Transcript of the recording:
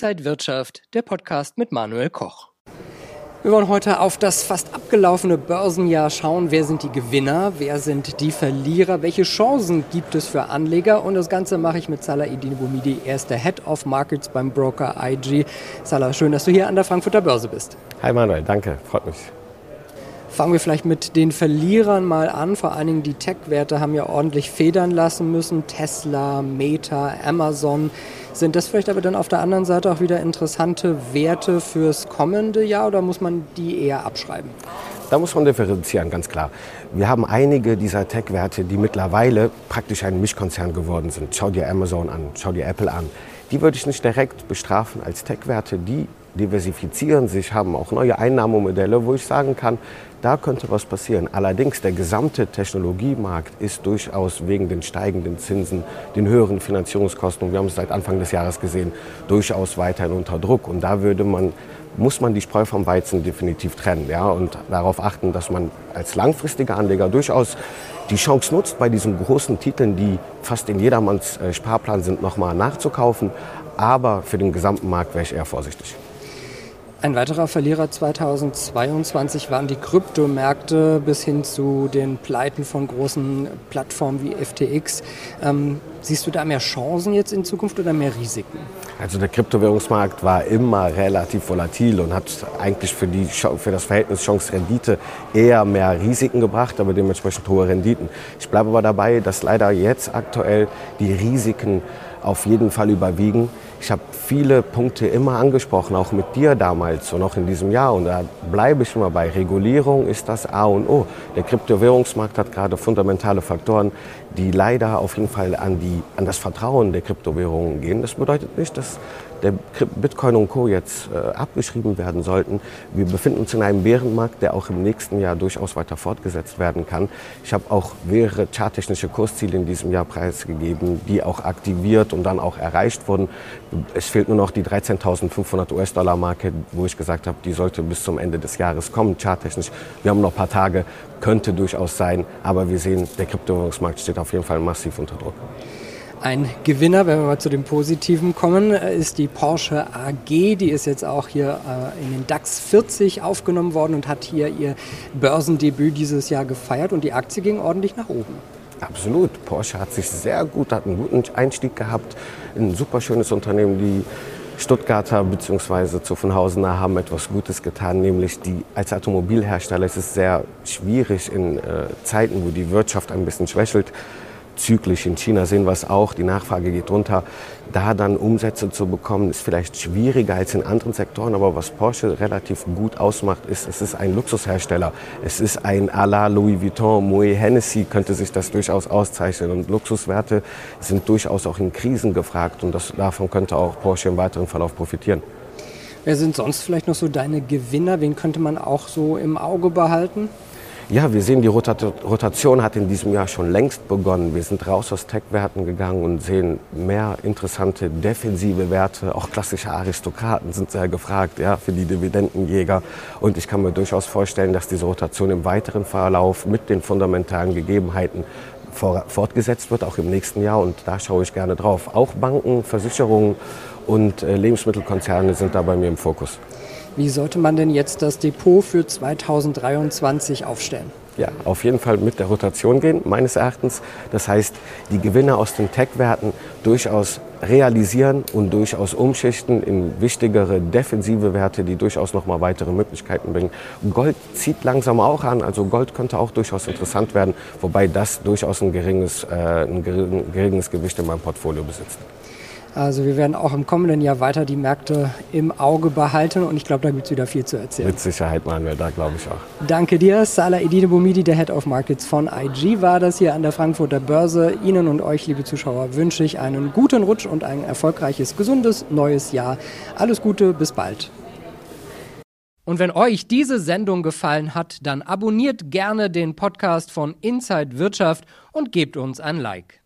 Inside Wirtschaft, der Podcast mit Manuel Koch. Wir wollen heute auf das fast abgelaufene Börsenjahr schauen. Wer sind die Gewinner? Wer sind die Verlierer? Welche Chancen gibt es für Anleger? Und das Ganze mache ich mit Salah Edin Boumidi. Er ist der Head of Markets beim Broker IG. Salah, schön, dass du hier an der Frankfurter Börse bist. Hi Manuel, danke, freut mich. Fangen wir vielleicht mit den Verlierern mal an. Vor allen Dingen die Tech-Werte haben ja ordentlich federn lassen müssen. Tesla, Meta, Amazon. Sind das vielleicht aber dann auf der anderen Seite auch wieder interessante Werte fürs kommende Jahr oder muss man die eher abschreiben? Da muss man differenzieren, ganz klar. Wir haben einige dieser Tech-Werte, die mittlerweile praktisch ein Mischkonzern geworden sind. Schau dir Amazon an, schau dir Apple an. Die würde ich nicht direkt bestrafen als Tech-Werte. Die diversifizieren sich, haben auch neue Einnahmemodelle, wo ich sagen kann, da könnte was passieren. Allerdings der gesamte Technologiemarkt ist durchaus wegen den steigenden Zinsen, den höheren Finanzierungskosten, und wir haben es seit Anfang des Jahres gesehen, durchaus weiterhin unter Druck. Und da würde man, muss man die Spreu vom Weizen definitiv trennen ja, und darauf achten, dass man als langfristiger Anleger durchaus die Chance nutzt, bei diesen großen Titeln, die fast in jedermanns äh, Sparplan sind, nochmal nachzukaufen. Aber für den gesamten Markt wäre ich eher vorsichtig. Ein weiterer Verlierer 2022 waren die Kryptomärkte bis hin zu den Pleiten von großen Plattformen wie FTX. Ähm, siehst du da mehr Chancen jetzt in Zukunft oder mehr Risiken? Also der Kryptowährungsmarkt war immer relativ volatil und hat eigentlich für, die, für das Verhältnis Chance-Rendite eher mehr Risiken gebracht, aber dementsprechend hohe Renditen. Ich bleibe aber dabei, dass leider jetzt aktuell die Risiken auf jeden Fall überwiegen. Ich habe viele Punkte immer angesprochen, auch mit dir damals und auch in diesem Jahr. Und da bleibe ich immer bei. Regulierung ist das A und O. Der Kryptowährungsmarkt hat gerade fundamentale Faktoren, die leider auf jeden Fall an, die, an das Vertrauen der Kryptowährungen gehen. Das bedeutet nicht, dass der Bitcoin und Co. jetzt äh, abgeschrieben werden sollten. Wir befinden uns in einem Bärenmarkt, der auch im nächsten Jahr durchaus weiter fortgesetzt werden kann. Ich habe auch mehrere charttechnische Kursziele in diesem Jahr preisgegeben, die auch aktiviert und dann auch erreicht wurden. Es fehlt nur noch die 13.500 US-Dollar-Marke, wo ich gesagt habe, die sollte bis zum Ende des Jahres kommen, charttechnisch. Wir haben noch ein paar Tage, könnte durchaus sein, aber wir sehen, der Kryptowährungsmarkt steht auf jeden Fall massiv unter Druck. Ein Gewinner, wenn wir mal zu dem Positiven kommen, ist die Porsche AG. Die ist jetzt auch hier äh, in den DAX 40 aufgenommen worden und hat hier ihr Börsendebüt dieses Jahr gefeiert und die Aktie ging ordentlich nach oben. Absolut. Porsche hat sich sehr gut, hat einen guten Einstieg gehabt. Ein super schönes Unternehmen. Die Stuttgarter bzw. Zuffenhausener haben etwas Gutes getan, nämlich die, als Automobilhersteller ist es sehr schwierig in äh, Zeiten, wo die Wirtschaft ein bisschen schwächelt, zyklisch. In China sehen wir es auch, die Nachfrage geht runter. Da dann Umsätze zu bekommen, ist vielleicht schwieriger als in anderen Sektoren, aber was Porsche relativ gut ausmacht, ist, es ist ein Luxushersteller. Es ist ein à la Louis Vuitton, Moet Hennessy könnte sich das durchaus auszeichnen. Und Luxuswerte sind durchaus auch in Krisen gefragt und das, davon könnte auch Porsche im weiteren Verlauf profitieren. Wer sind sonst vielleicht noch so deine Gewinner? Wen könnte man auch so im Auge behalten? Ja, wir sehen, die Rotation hat in diesem Jahr schon längst begonnen. Wir sind raus aus Tech-Werten gegangen und sehen mehr interessante defensive Werte. Auch klassische Aristokraten sind sehr gefragt ja, für die Dividendenjäger. Und ich kann mir durchaus vorstellen, dass diese Rotation im weiteren Verlauf mit den fundamentalen Gegebenheiten fortgesetzt wird, auch im nächsten Jahr. Und da schaue ich gerne drauf. Auch Banken, Versicherungen und äh, Lebensmittelkonzerne sind da bei mir im Fokus. Wie sollte man denn jetzt das Depot für 2023 aufstellen? Ja, auf jeden Fall mit der Rotation gehen, meines Erachtens. Das heißt, die Gewinne aus den Tech-Werten durchaus realisieren und durchaus umschichten in wichtigere defensive Werte, die durchaus noch mal weitere Möglichkeiten bringen. Gold zieht langsam auch an, also Gold könnte auch durchaus interessant werden, wobei das durchaus ein geringes, äh, ein geringes Gewicht in meinem Portfolio besitzt. Also wir werden auch im kommenden Jahr weiter die Märkte im Auge behalten und ich glaube, da gibt es wieder viel zu erzählen. Mit Sicherheit machen wir da, glaube ich auch. Danke dir. Salah Edine Boumidi, der Head of Markets von IG, war das hier an der Frankfurter Börse. Ihnen und euch, liebe Zuschauer, wünsche ich einen guten Rutsch und ein erfolgreiches, gesundes neues Jahr. Alles Gute, bis bald. Und wenn euch diese Sendung gefallen hat, dann abonniert gerne den Podcast von Inside Wirtschaft und gebt uns ein Like.